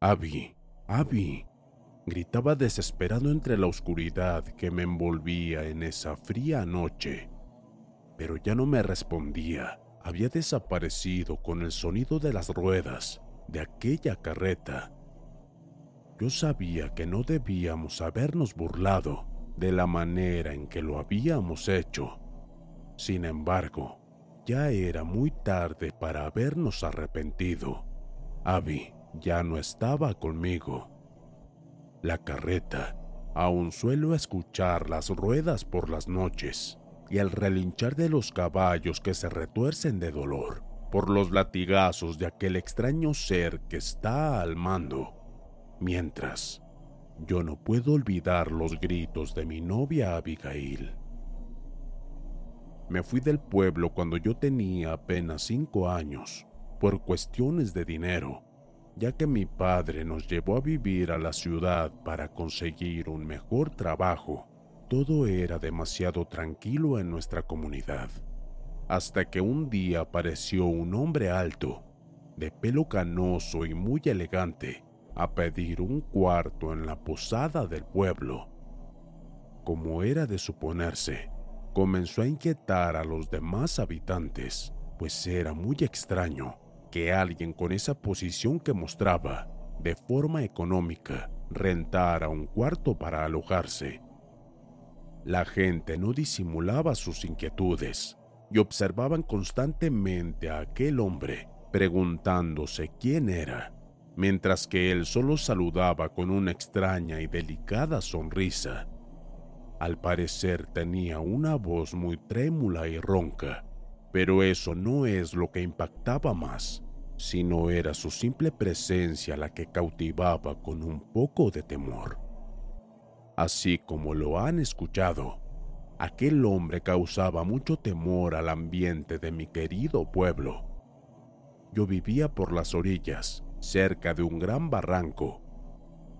Abby, Abby, gritaba desesperado entre la oscuridad que me envolvía en esa fría noche. Pero ya no me respondía, había desaparecido con el sonido de las ruedas de aquella carreta. Yo sabía que no debíamos habernos burlado de la manera en que lo habíamos hecho. Sin embargo, ya era muy tarde para habernos arrepentido. Abby ya no estaba conmigo. La carreta, aún suelo escuchar las ruedas por las noches y el relinchar de los caballos que se retuercen de dolor por los latigazos de aquel extraño ser que está al mando, mientras yo no puedo olvidar los gritos de mi novia Abigail. Me fui del pueblo cuando yo tenía apenas cinco años, por cuestiones de dinero, ya que mi padre nos llevó a vivir a la ciudad para conseguir un mejor trabajo. Todo era demasiado tranquilo en nuestra comunidad, hasta que un día apareció un hombre alto, de pelo canoso y muy elegante, a pedir un cuarto en la posada del pueblo. Como era de suponerse, comenzó a inquietar a los demás habitantes, pues era muy extraño que alguien con esa posición que mostraba, de forma económica, rentara un cuarto para alojarse. La gente no disimulaba sus inquietudes y observaban constantemente a aquel hombre, preguntándose quién era, mientras que él solo saludaba con una extraña y delicada sonrisa. Al parecer tenía una voz muy trémula y ronca, pero eso no es lo que impactaba más, sino era su simple presencia la que cautivaba con un poco de temor. Así como lo han escuchado, aquel hombre causaba mucho temor al ambiente de mi querido pueblo. Yo vivía por las orillas, cerca de un gran barranco.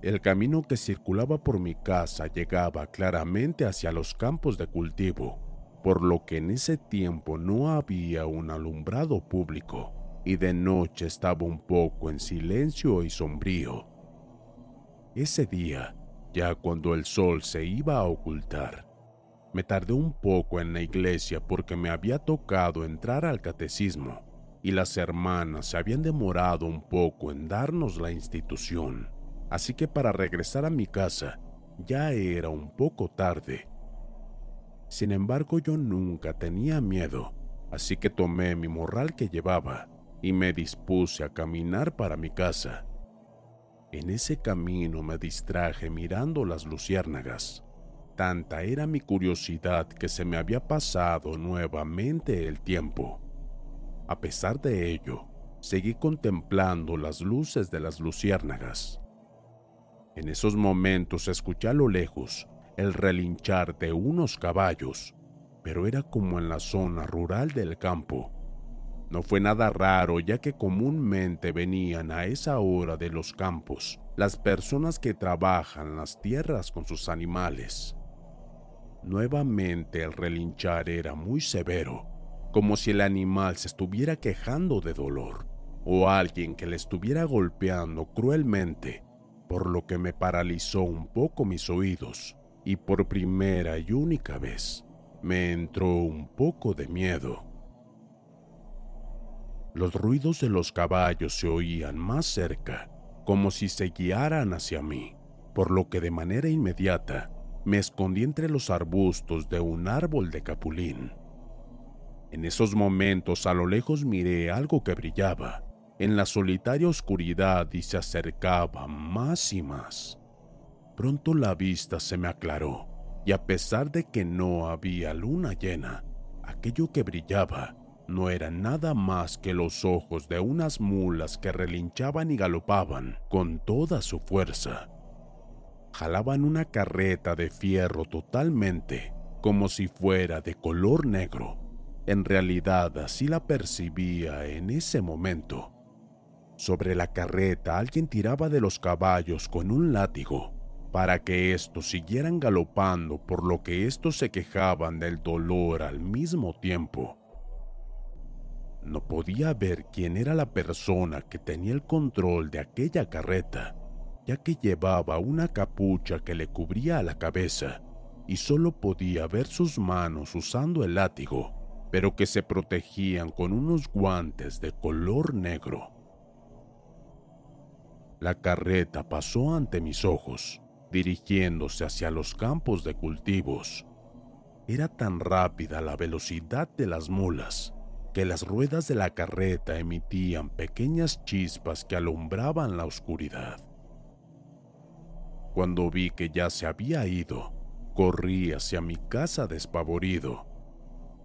El camino que circulaba por mi casa llegaba claramente hacia los campos de cultivo, por lo que en ese tiempo no había un alumbrado público y de noche estaba un poco en silencio y sombrío. Ese día, ya cuando el sol se iba a ocultar, me tardé un poco en la iglesia porque me había tocado entrar al catecismo y las hermanas se habían demorado un poco en darnos la institución, así que para regresar a mi casa ya era un poco tarde. Sin embargo, yo nunca tenía miedo, así que tomé mi morral que llevaba y me dispuse a caminar para mi casa. En ese camino me distraje mirando las luciérnagas. Tanta era mi curiosidad que se me había pasado nuevamente el tiempo. A pesar de ello, seguí contemplando las luces de las luciérnagas. En esos momentos escuché a lo lejos el relinchar de unos caballos, pero era como en la zona rural del campo. No fue nada raro ya que comúnmente venían a esa hora de los campos las personas que trabajan las tierras con sus animales. Nuevamente el relinchar era muy severo como si el animal se estuviera quejando de dolor o alguien que le estuviera golpeando cruelmente, por lo que me paralizó un poco mis oídos y por primera y única vez me entró un poco de miedo. Los ruidos de los caballos se oían más cerca, como si se guiaran hacia mí, por lo que de manera inmediata me escondí entre los arbustos de un árbol de capulín. En esos momentos a lo lejos miré algo que brillaba en la solitaria oscuridad y se acercaba más y más. Pronto la vista se me aclaró y a pesar de que no había luna llena, aquello que brillaba no era nada más que los ojos de unas mulas que relinchaban y galopaban con toda su fuerza. Jalaban una carreta de fierro totalmente, como si fuera de color negro en realidad así la percibía en ese momento. Sobre la carreta alguien tiraba de los caballos con un látigo para que estos siguieran galopando por lo que estos se quejaban del dolor al mismo tiempo. No podía ver quién era la persona que tenía el control de aquella carreta, ya que llevaba una capucha que le cubría la cabeza y solo podía ver sus manos usando el látigo, pero que se protegían con unos guantes de color negro. La carreta pasó ante mis ojos, dirigiéndose hacia los campos de cultivos. Era tan rápida la velocidad de las mulas que las ruedas de la carreta emitían pequeñas chispas que alumbraban la oscuridad. Cuando vi que ya se había ido, corrí hacia mi casa despavorido.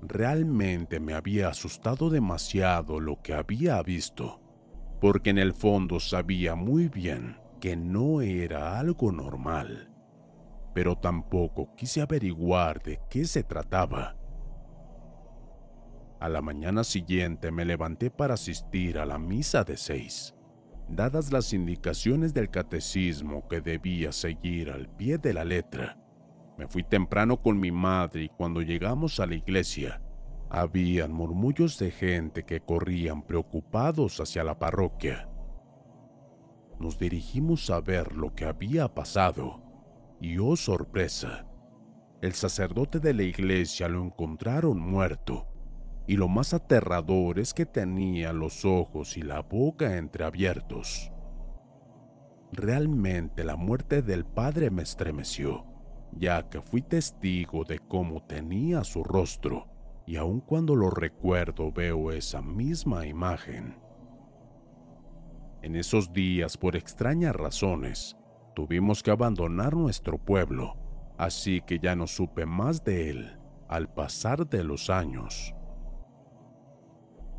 Realmente me había asustado demasiado lo que había visto porque en el fondo sabía muy bien que no era algo normal, pero tampoco quise averiguar de qué se trataba. A la mañana siguiente me levanté para asistir a la misa de seis, dadas las indicaciones del catecismo que debía seguir al pie de la letra. Me fui temprano con mi madre y cuando llegamos a la iglesia, habían murmullos de gente que corrían preocupados hacia la parroquia. Nos dirigimos a ver lo que había pasado y oh sorpresa, el sacerdote de la iglesia lo encontraron muerto y lo más aterrador es que tenía los ojos y la boca entreabiertos. Realmente la muerte del padre me estremeció, ya que fui testigo de cómo tenía su rostro y aun cuando lo recuerdo veo esa misma imagen. En esos días, por extrañas razones, tuvimos que abandonar nuestro pueblo, así que ya no supe más de él al pasar de los años.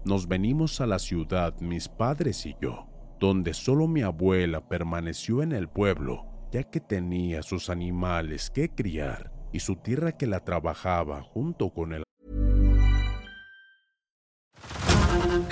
Nos venimos a la ciudad mis padres y yo, donde solo mi abuela permaneció en el pueblo, ya que tenía sus animales que criar y su tierra que la trabajaba junto con el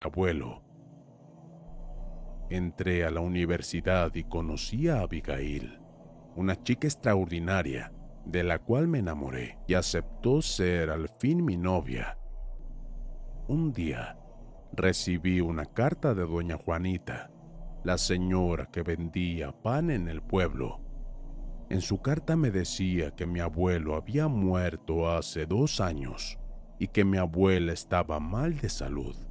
abuelo. Entré a la universidad y conocí a Abigail, una chica extraordinaria de la cual me enamoré y aceptó ser al fin mi novia. Un día recibí una carta de doña Juanita, la señora que vendía pan en el pueblo. En su carta me decía que mi abuelo había muerto hace dos años y que mi abuela estaba mal de salud.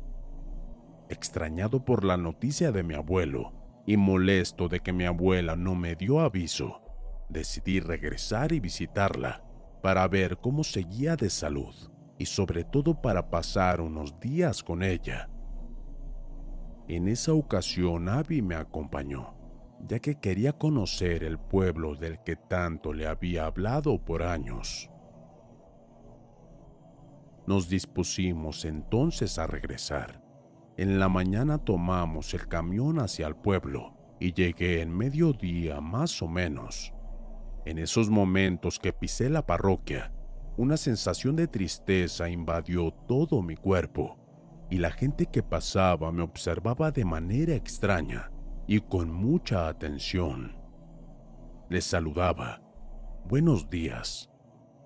Extrañado por la noticia de mi abuelo y molesto de que mi abuela no me dio aviso, decidí regresar y visitarla para ver cómo seguía de salud y sobre todo para pasar unos días con ella. En esa ocasión Abby me acompañó, ya que quería conocer el pueblo del que tanto le había hablado por años. Nos dispusimos entonces a regresar. En la mañana tomamos el camión hacia el pueblo y llegué en mediodía más o menos. En esos momentos que pisé la parroquia, una sensación de tristeza invadió todo mi cuerpo y la gente que pasaba me observaba de manera extraña y con mucha atención. Les saludaba, buenos días,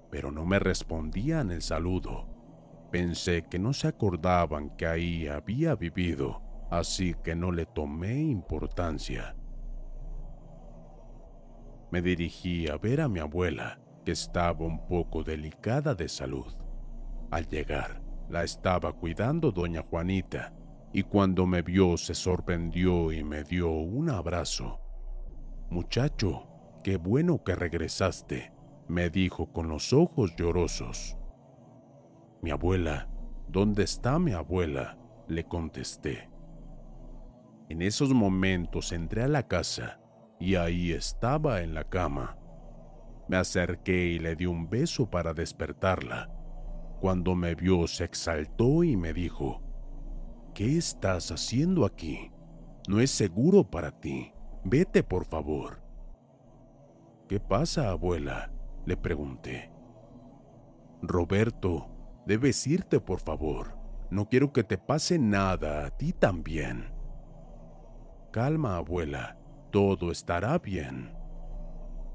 pero no me respondían el saludo. Pensé que no se acordaban que ahí había vivido, así que no le tomé importancia. Me dirigí a ver a mi abuela, que estaba un poco delicada de salud. Al llegar, la estaba cuidando doña Juanita y cuando me vio se sorprendió y me dio un abrazo. Muchacho, qué bueno que regresaste, me dijo con los ojos llorosos. Mi abuela, ¿dónde está mi abuela? le contesté. En esos momentos entré a la casa y ahí estaba en la cama. Me acerqué y le di un beso para despertarla. Cuando me vio se exaltó y me dijo, ¿Qué estás haciendo aquí? No es seguro para ti. Vete, por favor. ¿Qué pasa, abuela? le pregunté. Roberto, debes irte, por favor. No quiero que te pase nada a ti también. Calma, abuela, todo estará bien.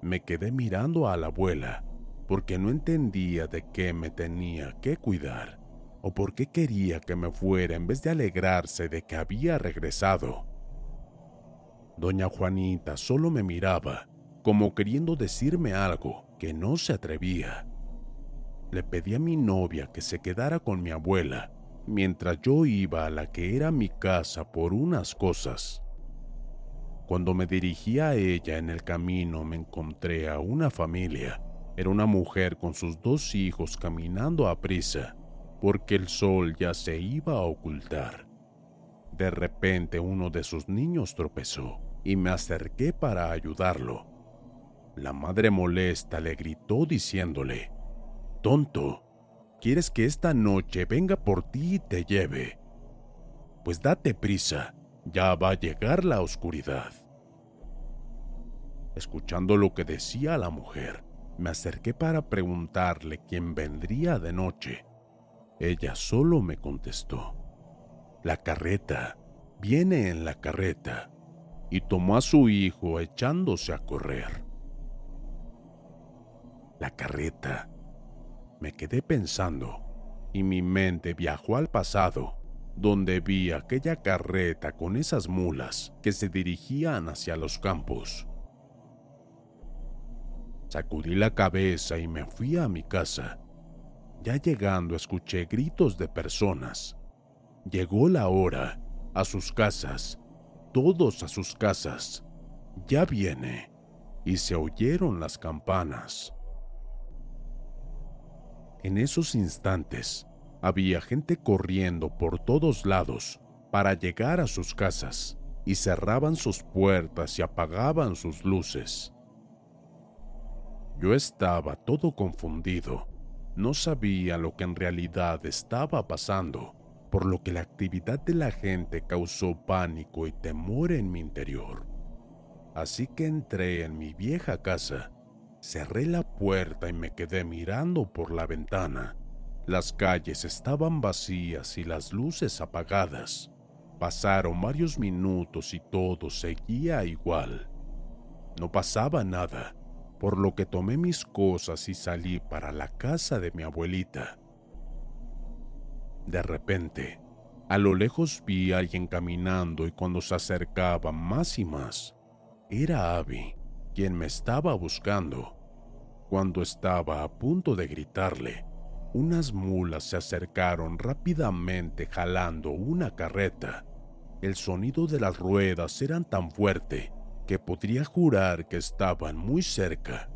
Me quedé mirando a la abuela porque no entendía de qué me tenía que cuidar o por qué quería que me fuera en vez de alegrarse de que había regresado. Doña Juanita solo me miraba como queriendo decirme algo que no se atrevía. Le pedí a mi novia que se quedara con mi abuela mientras yo iba a la que era mi casa por unas cosas. Cuando me dirigía a ella en el camino me encontré a una familia. Era una mujer con sus dos hijos caminando a prisa, porque el sol ya se iba a ocultar. De repente uno de sus niños tropezó y me acerqué para ayudarlo. La madre molesta le gritó diciéndole, Tonto, ¿quieres que esta noche venga por ti y te lleve? Pues date prisa, ya va a llegar la oscuridad. Escuchando lo que decía la mujer, me acerqué para preguntarle quién vendría de noche. Ella solo me contestó, la carreta, viene en la carreta, y tomó a su hijo echándose a correr. La carreta. Me quedé pensando, y mi mente viajó al pasado donde vi aquella carreta con esas mulas que se dirigían hacia los campos. Sacudí la cabeza y me fui a mi casa. Ya llegando escuché gritos de personas. Llegó la hora, a sus casas, todos a sus casas. Ya viene. Y se oyeron las campanas. En esos instantes había gente corriendo por todos lados para llegar a sus casas y cerraban sus puertas y apagaban sus luces. Yo estaba todo confundido, no sabía lo que en realidad estaba pasando, por lo que la actividad de la gente causó pánico y temor en mi interior. Así que entré en mi vieja casa, cerré la puerta y me quedé mirando por la ventana las calles estaban vacías y las luces apagadas. Pasaron varios minutos y todo seguía igual. No pasaba nada, por lo que tomé mis cosas y salí para la casa de mi abuelita. De repente, a lo lejos vi a alguien caminando y cuando se acercaba más y más, era Abby, quien me estaba buscando. Cuando estaba a punto de gritarle, unas mulas se acercaron rápidamente jalando una carreta. El sonido de las ruedas eran tan fuerte que podría jurar que estaban muy cerca.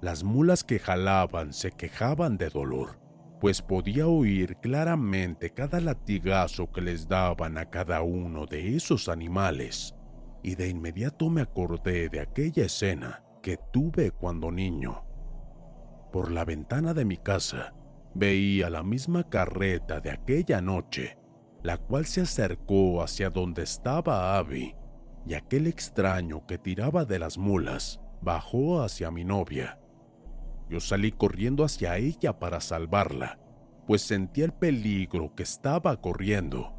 Las mulas que jalaban se quejaban de dolor, pues podía oír claramente cada latigazo que les daban a cada uno de esos animales, y de inmediato me acordé de aquella escena que tuve cuando niño. Por la ventana de mi casa Veía la misma carreta de aquella noche, la cual se acercó hacia donde estaba Abby, y aquel extraño que tiraba de las mulas bajó hacia mi novia. Yo salí corriendo hacia ella para salvarla, pues sentía el peligro que estaba corriendo.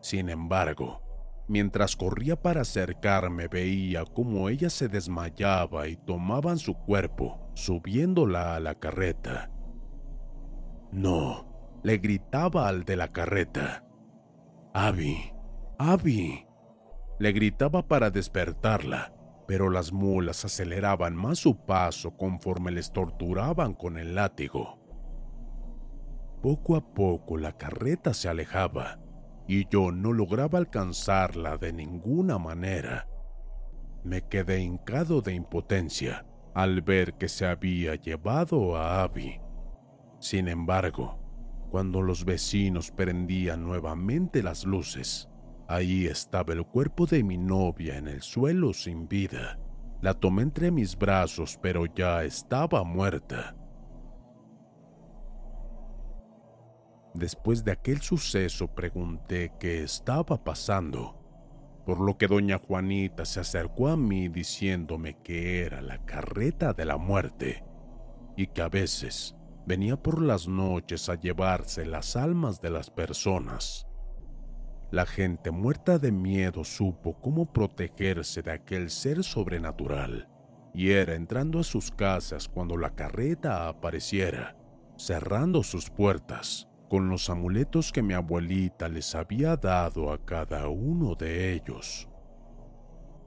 Sin embargo, mientras corría para acercarme veía cómo ella se desmayaba y tomaban su cuerpo, subiéndola a la carreta. No, le gritaba al de la carreta. Abby, Abby. Le gritaba para despertarla, pero las mulas aceleraban más su paso conforme les torturaban con el látigo. Poco a poco la carreta se alejaba y yo no lograba alcanzarla de ninguna manera. Me quedé hincado de impotencia al ver que se había llevado a Abby. Sin embargo, cuando los vecinos prendían nuevamente las luces, ahí estaba el cuerpo de mi novia en el suelo sin vida. La tomé entre mis brazos, pero ya estaba muerta. Después de aquel suceso pregunté qué estaba pasando, por lo que doña Juanita se acercó a mí diciéndome que era la carreta de la muerte y que a veces venía por las noches a llevarse las almas de las personas. La gente muerta de miedo supo cómo protegerse de aquel ser sobrenatural y era entrando a sus casas cuando la carreta apareciera, cerrando sus puertas con los amuletos que mi abuelita les había dado a cada uno de ellos.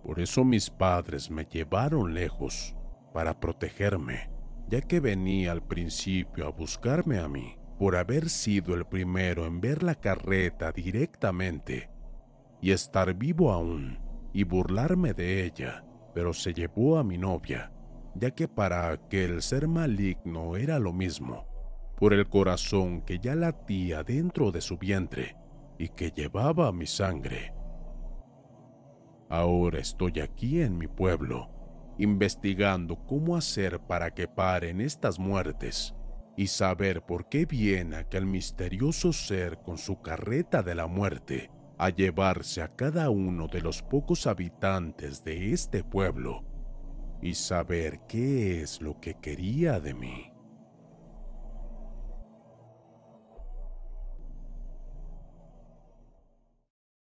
Por eso mis padres me llevaron lejos, para protegerme, ya que venía al principio a buscarme a mí, por haber sido el primero en ver la carreta directamente y estar vivo aún y burlarme de ella, pero se llevó a mi novia, ya que para aquel ser maligno era lo mismo por el corazón que ya latía dentro de su vientre y que llevaba mi sangre. Ahora estoy aquí en mi pueblo, investigando cómo hacer para que paren estas muertes y saber por qué viene aquel misterioso ser con su carreta de la muerte a llevarse a cada uno de los pocos habitantes de este pueblo y saber qué es lo que quería de mí.